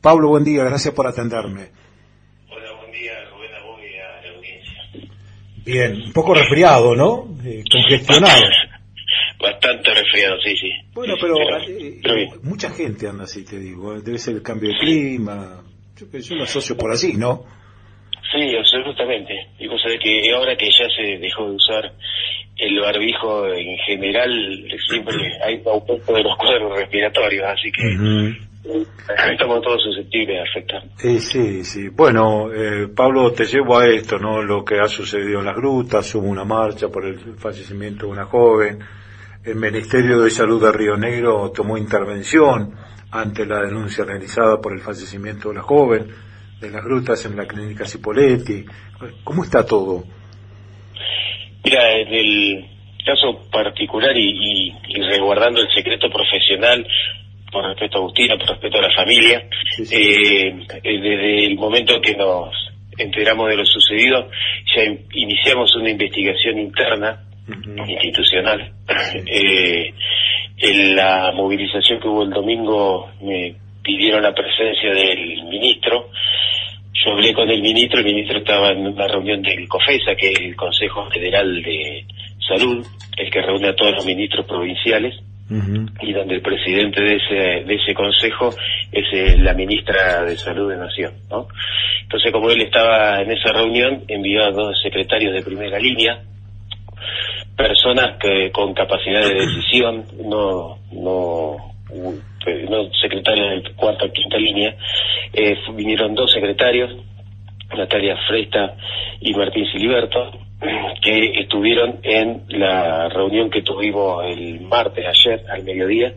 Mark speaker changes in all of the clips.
Speaker 1: Pablo, buen día, gracias por atenderme.
Speaker 2: Hola, buen día, Rubén, a vos y a la audiencia.
Speaker 1: Bien, un poco resfriado, ¿no? Eh, congestionado.
Speaker 2: Bastante resfriado, sí, sí.
Speaker 1: Bueno, pero, eh,
Speaker 2: bien.
Speaker 1: mucha gente anda así, te digo. eh, Debe ser el cambio de clima. Yo, yo lo asocio por así, ¿no?
Speaker 2: Sí, absolutamente. Y vos sabés que ahora que ya se dejó de usar el barbijo en general, siempre hay un aumento de los cuadros respiratorios, así que. Estamos todos susceptibles de afectar.
Speaker 1: Eh, sí, sí. Bueno, eh, Pablo, te llevo a esto, ¿no? Lo que ha sucedido en las grutas, hubo una marcha por el fallecimiento de una joven. El Ministerio de Salud de Río Negro tomó intervención ante la denuncia realizada por el fallecimiento de la joven de las grutas en la clínica Cipoletti. ¿Cómo está todo?
Speaker 2: Mira, en el caso particular y, y- y resguardando el secreto profesional, por respeto a Agustina, por respeto a la familia,
Speaker 1: Sí, sí.
Speaker 2: eh, eh, desde el momento que nos enteramos de lo sucedido, ya in- iniciamos una investigación interna institucional. Eh, en la movilización que hubo el domingo me pidieron la presencia del ministro. Yo hablé con el ministro, el ministro estaba en una reunión del COFESA, que es el Consejo Federal de Salud, el que reúne a todos los ministros provinciales, Y donde el presidente de ese, de ese consejo es eh, la ministra de Salud de Nación, ¿no? Entonces, como él estaba en esa reunión, envió a dos secretarios de primera línea, personas que con capacidad de decisión, no, no, eh, no secretarios de cuarta o quinta línea, eh, vinieron dos secretarios, Natalia Fresta y Martín Siliberto, que estuvieron en la reunión que tuvimos el martes ayer al mediodía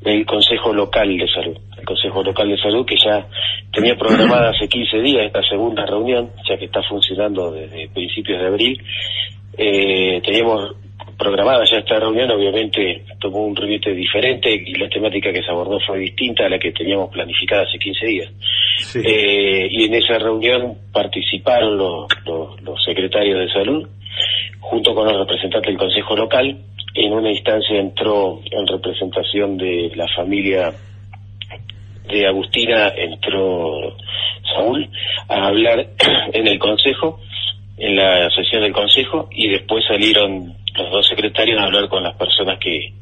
Speaker 2: del Consejo Local de Salud. El Consejo Local de Salud que ya tenía programada hace 15 días esta segunda reunión, ya que está funcionando desde principios de abril. Eh, teníamos programada ya esta reunión, obviamente tomó un ribete diferente y la temática que se abordó fue distinta a la que teníamos planificada hace 15 días.
Speaker 1: Sí.
Speaker 2: Eh, y en esa reunión participaron los, los- los secretarios de salud, junto con los representantes del Consejo Local. En una instancia entró en representación de la familia de Agustina, entró Saúl a hablar en el Consejo, en la sesión del Consejo, y después salieron dos secretarios a hablar con las personas que,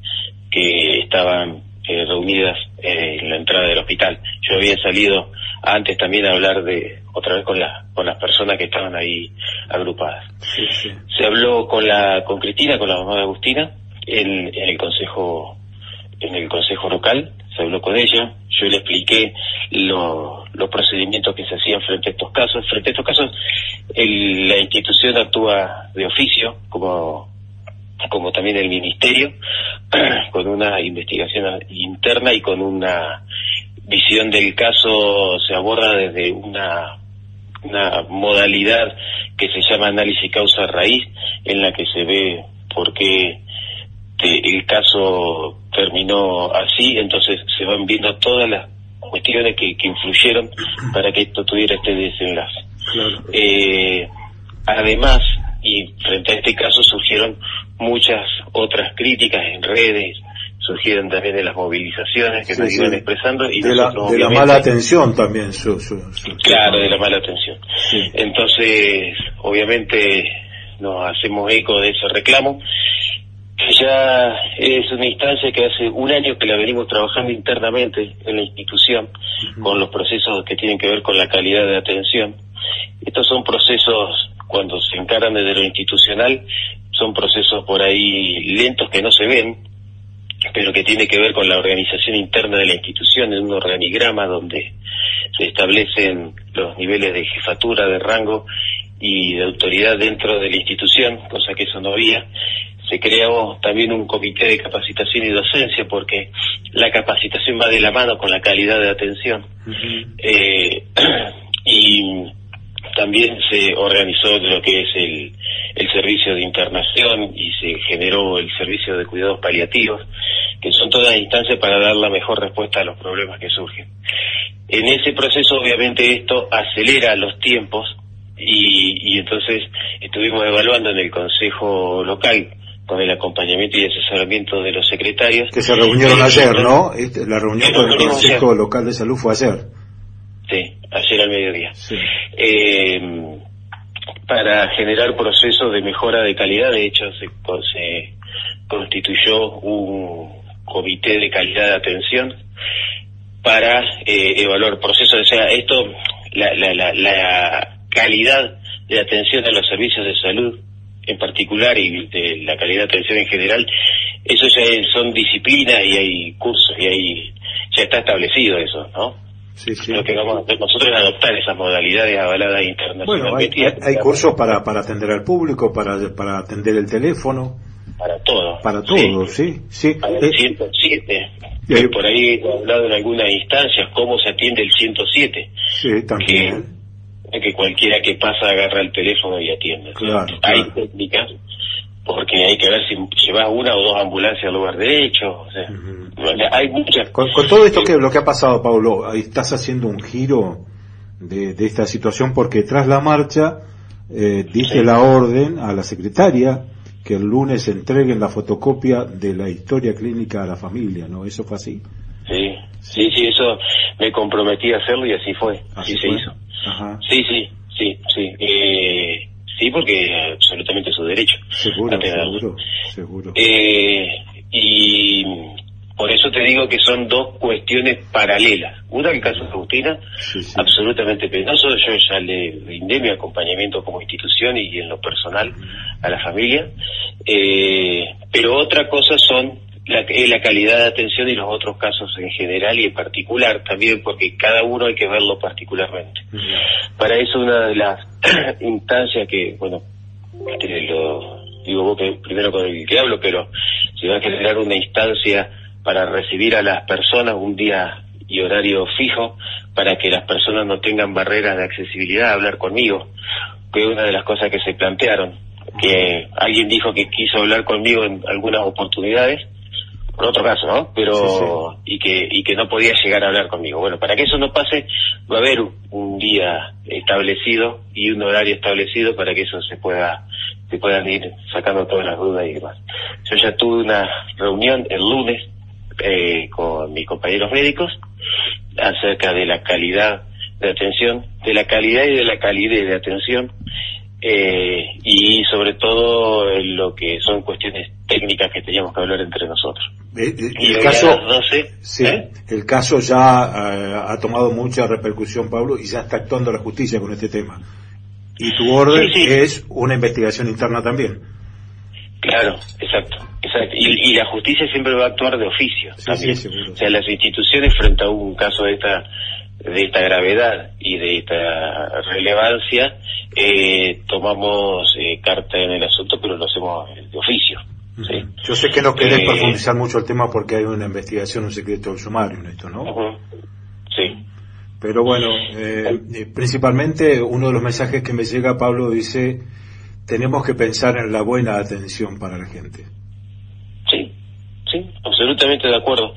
Speaker 2: que estaban eh, reunidas eh, en la entrada del hospital. Yo había salido antes también a hablar de otra vez con, la, con las personas que estaban ahí agrupadas.
Speaker 1: Sí, sí.
Speaker 2: Se habló con la con Cristina, con la mamá de Agustina, en, en el consejo en el consejo local, se habló con ella, yo le expliqué lo- los procedimientos que se hacían frente a estos casos. Frente a estos casos, el- la institución actúa de oficio, como, como también el ministerio, con una investigación interna y con una visión del caso, se aborda desde una una modalidad que se llama análisis causa raíz, en la que se ve por qué el caso terminó así, entonces se van viendo todas las cuestiones que, que influyeron para que esto tuviera este desenlace.
Speaker 1: Claro.
Speaker 2: Eh, además, y frente a este caso surgieron muchas otras críticas en redes, surgieron también de las movilizaciones que
Speaker 1: Sí,
Speaker 2: nos
Speaker 1: sí.
Speaker 2: iban expresando y
Speaker 1: de la, de mala atención también. Su, su- su-
Speaker 2: Claro, de la mala atención.
Speaker 1: Sí.
Speaker 2: Entonces, obviamente, nos hacemos eco de ese reclamo, que ya es una instancia que hace un año que la venimos trabajando internamente en la institución, con los procesos que tienen que ver con la calidad de atención. Estos son procesos, cuando se encaran desde lo institucional, son procesos por ahí lentos que no se ven, pero que tiene que ver con la organización interna de la institución, en un organigrama donde se establecen los niveles de jefatura, de rango y de autoridad dentro de la institución, cosa que eso no había. Se creó también un comité de capacitación y docencia porque la capacitación va de la mano con la calidad de atención. Eh, y también se organizó lo que es el, el servicio de internación y se generó el servicio de cuidados paliativos, que son todas instancias para dar la mejor respuesta a los problemas que surgen. En ese proceso, obviamente, esto acelera los tiempos y, y entonces estuvimos evaluando en el Consejo Local con el acompañamiento y asesoramiento de los secretarios.
Speaker 1: Que se reunieron ayer, ¿no? Este, la reunión con el Consejo Local de Salud fue ayer.
Speaker 2: Sí, ayer al mediodía. Eh, para generar procesos de mejora de calidad, de hecho se, se constituyó un comité de calidad de atención para eh, evaluar procesos. O sea, esto, la, la, la, la calidad de atención a los servicios de salud en particular y de la calidad de atención en general, eso ya son disciplinas y hay cursos y hay ya está establecido eso, ¿no? Sí, sí. Lo que vamos a hacer nosotros es adoptar esas modalidades avaladas internacionalmente.
Speaker 1: Bueno, hay, cursos para, para atender al público, para, para atender el teléfono.
Speaker 2: Para todo.
Speaker 1: Para todo, sí. sí,
Speaker 2: Para el 107. Eh, por ahí he hablado en algunas instancias cómo se atiende el 107.
Speaker 1: Sí, también
Speaker 2: que cualquiera que pasa agarra el teléfono y atiende. Hay técnicas, porque hay que ver si llevas una o dos ambulancias al lugar derecho. O sea, hay muchas.
Speaker 1: Con, todo esto que lo que ha pasado, Pablo, estás haciendo un giro de, de esta situación porque tras la marcha eh, diste la orden a la secretaria que el lunes entreguen la fotocopia de la historia clínica a la familia, ¿no? ¿Eso fue así?
Speaker 2: Sí, sí, sí, eso me comprometí a hacerlo y así fue, así, se hizo. Sí, sí, sí, sí. Eh, sí, porque absolutamente su derecho.
Speaker 1: Seguro, seguro, seguro.
Speaker 2: Eh, y por eso te digo que son dos cuestiones paralelas. Una, el caso de Agustina, absolutamente penoso. Yo ya le brindé mi acompañamiento como institución y en lo personal a la familia. Eh, pero otra cosa son la, la calidad de atención y los otros casos en general y en particular también, porque cada uno hay que verlo particularmente. Para eso una de las instancias que, bueno, lo digo vos que primero con el que hablo, pero se va a generar una instancia para recibir a las personas un día y horario fijo para que las personas no tengan barreras de accesibilidad a hablar conmigo, que es una de las cosas que se plantearon, que alguien dijo que quiso hablar conmigo en algunas oportunidades por otro caso, ¿no? Pero y que y que no podía llegar a hablar conmigo. Bueno, para que eso no pase, va a haber un día establecido y un horario establecido para que eso se pueda se puedan ir sacando todas las dudas y demás. Yo ya tuve una reunión el lunes eh, con mis compañeros médicos acerca de la calidad de atención, de la calidad y de la calidez de atención eh, y sobre todo lo que son cuestiones técnicas que teníamos que hablar entre nosotros.
Speaker 1: Eh, eh, el, caso, sí, el caso ya ha tomado mucha repercusión, Pablo, y ya está actuando la justicia con este tema. Y tu orden es una investigación interna también.
Speaker 2: Claro, exacto, exacto. Y, la justicia siempre va a actuar de oficio también. o sea, las instituciones frente a un caso de esta de esta gravedad y de esta relevancia, eh, tomamos eh, carta en el asunto, pero lo hacemos de oficio.
Speaker 1: Yo sé que no querés eh, profundizar mucho el tema porque hay una investigación, un secreto sumario en esto, ¿no?
Speaker 2: Sí.
Speaker 1: Pero bueno, principalmente uno de los mensajes que me llega, Pablo, dice, tenemos que pensar en la buena atención para la gente.
Speaker 2: Sí, sí, absolutamente de acuerdo.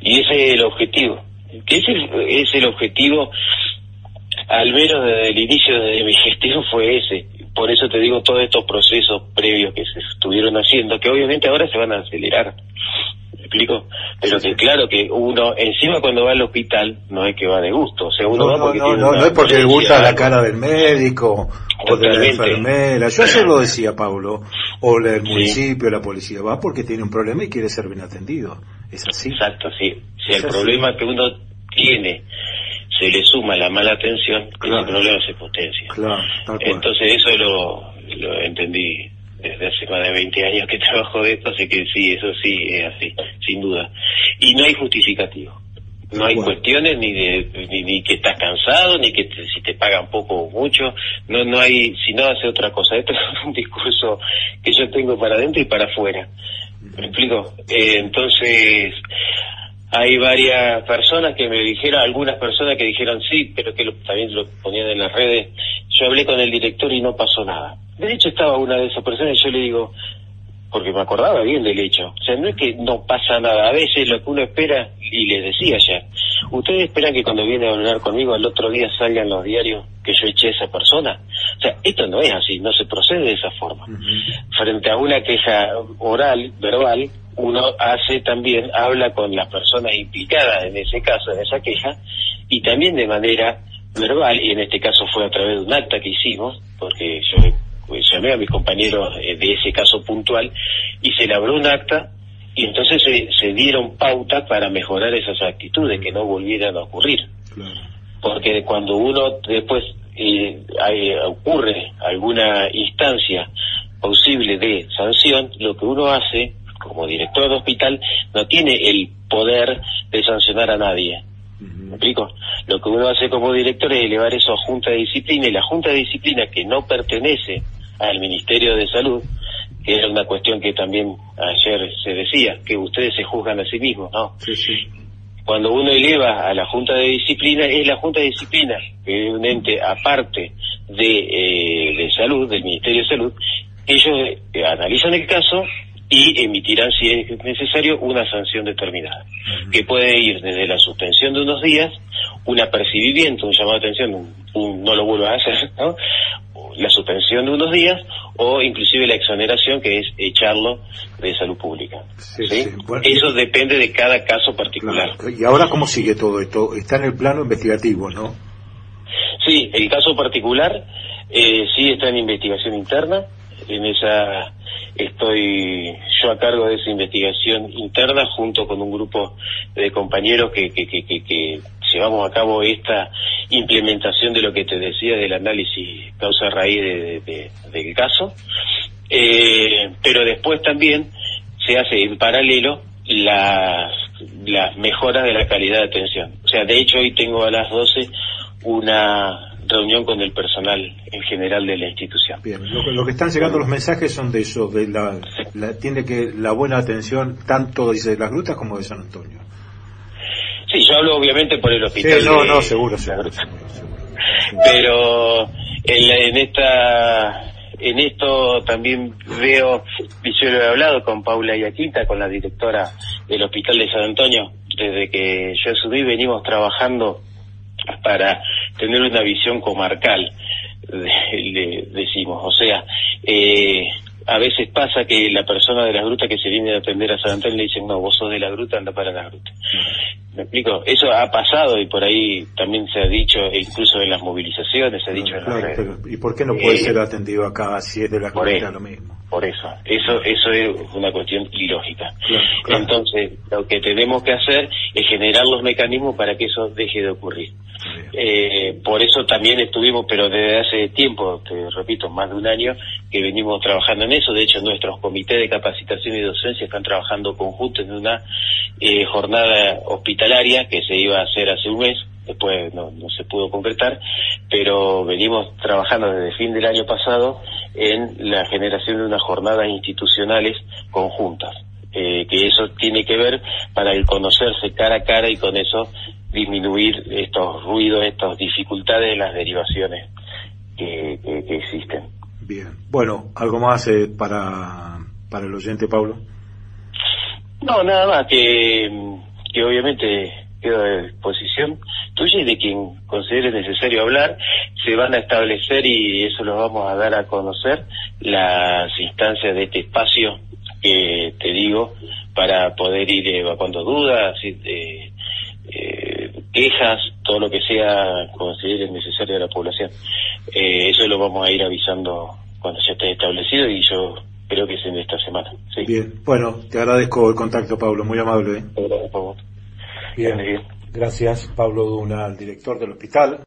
Speaker 2: Y ese es el objetivo que ese es el objetivo, al menos desde el inicio de mi gestión fue ese. Por eso te digo todos estos procesos previos que se estuvieron haciendo, que obviamente ahora se van a acelerar. ¿Me explico? Pero que claro que uno, encima cuando va al hospital, no es que va de gusto. O sea, uno
Speaker 1: no,
Speaker 2: va porque
Speaker 1: no, no, no es porque le gusta la cara del médico o de la enfermera. Yo ayer lo decía, Pablo, o del municipio, la policía. Va porque tiene un problema y quiere ser bien atendido. Es así.
Speaker 2: Exacto, sí. Si el problema que uno tiene se le suma la mala atención, el problema se potencia. Entonces eso lo, lo entendí desde hace más de 20 años que trabajo de esto, así que sí, eso sí es así, sin duda. Y no hay justificativo. No hay cuestiones ni de ni, que estás cansado, ni que si te pagan poco o mucho. No no hay, si no hace otra cosa. Esto es un discurso que yo tengo para adentro y para afuera. ¿Me explico? Eh, entonces, hay varias personas que me dijeron, algunas personas que dijeron sí, pero que también lo ponían en las redes. Yo hablé con el director y no pasó nada. De hecho, estaba una de esas personas y yo le digo, porque me acordaba bien del hecho. O sea, no es que no pasa nada. A veces lo que uno espera, y les decía ya, ustedes esperan que cuando viene a hablar conmigo al otro día salgan los diarios que yo eché a esa persona. O sea, esto no es así, no se procede de esa forma. Frente a una queja oral, verbal, uno hace también, habla con las personas implicadas en ese caso, en esa queja, y también de manera verbal, y en este caso fue a través de un acta que hicimos, porque yo pues, llamé a mis compañeros eh, de ese caso puntual, y se elaboró un acta, y entonces se, dieron pautas para mejorar esas actitudes, que no volvieran a ocurrir. Porque cuando uno después eh, ocurre alguna instancia posible de sanción, lo que uno hace como director de hospital no tiene el poder de sancionar a nadie. ¿Me explico? Lo que uno hace como director es elevar eso a Junta de Disciplina y la Junta de Disciplina que no pertenece al Ministerio de Salud, que era una cuestión que también ayer se decía, que ustedes se juzgan a sí mismos, ¿no? Sí, sí. Cuando uno eleva a la Junta de Disciplina, es la Junta de Disciplina, que es un ente aparte de, eh, de salud, del Ministerio de Salud, ellos eh, analizan el caso y emitirán, si es necesario, una sanción determinada, que puede ir desde la suspensión de unos días, un apercibimiento, un llamado de atención, un, no lo vuelvas a hacer, ¿no? la suspensión de unos días o inclusive la exoneración, que es echarlo de salud pública. Eso depende de cada caso particular.
Speaker 1: ¿Y ahora cómo sigue todo esto? Está en el plano investigativo, ¿no?
Speaker 2: Sí, el caso particular eh, sí está en investigación interna. En esa estoy yo a cargo de esa investigación interna junto con un grupo de compañeros que, que, que, que llevamos a cabo esta implementación de lo que te decía del análisis causa-raíz de, del caso, eh, pero después también se hace en paralelo las, las mejoras de la calidad de atención. O sea, de hecho hoy tengo a las 12 una reunión con el personal en general de la institución.
Speaker 1: Bien, lo, que están llegando los mensajes son de eso, de la, tiene que la buena atención tanto dice de las grutas como de San Antonio.
Speaker 2: Sí, yo hablo obviamente por el hospital.
Speaker 1: Sí, no, no, seguro, seguro,
Speaker 2: Pero en, esta en esto también veo, yo lo he hablado con Paula Iaquita, con la directora del Hospital de San Antonio, desde que yo subí venimos trabajando para tener una visión comarcal, le, decimos, o sea, eh, a veces pasa que la persona de la gruta que se viene a atender a San Antonio le dicen, no, vos sos de la gruta, anda para la gruta. ¿Me explico? Eso ha pasado y por ahí también se ha dicho, incluso en las movilizaciones, se ha dicho
Speaker 1: ¿Y por qué no puede eh, ser atendido acá si es de la comunidad lo mismo?
Speaker 2: Por eso, eso, eso es una cuestión ilógica. Entonces, lo que tenemos que hacer es generar los mecanismos para que eso deje de ocurrir. Eh, por eso también estuvimos, pero desde hace tiempo, te repito, más de un año, que venimos trabajando en eso. De hecho, nuestros comités de capacitación y docencia están trabajando conjuntos en una eh, jornada hospitalaria que se iba a hacer hace un mes, después no, se pudo concretar, pero venimos trabajando desde el fin del año pasado en la generación de unas jornadas institucionales conjuntas. Eh, que eso tiene que ver para el conocerse cara a cara y con eso disminuir estos ruidos, estas dificultades de las derivaciones que, existen.
Speaker 1: Bien. Bueno, ¿algo más eh, para, para el oyente, Pablo?
Speaker 2: No, nada más, que, que obviamente quedo a disposición tuya y de quien considere necesario hablar. Se van a establecer, y eso lo vamos a dar a conocer, las instancias de este espacio que te digo, para poder ir evacuando dudas, eh, quejas, todo lo que sea considere necesario de la población. Eh, eso lo vamos a ir avisando cuando ya esté establecido y yo creo que es en esta semana.
Speaker 1: Bien, bueno, te agradezco el contacto, Pablo, muy amable. ¿eh? Bien, gracias, Pablo Duna, el director del hospital.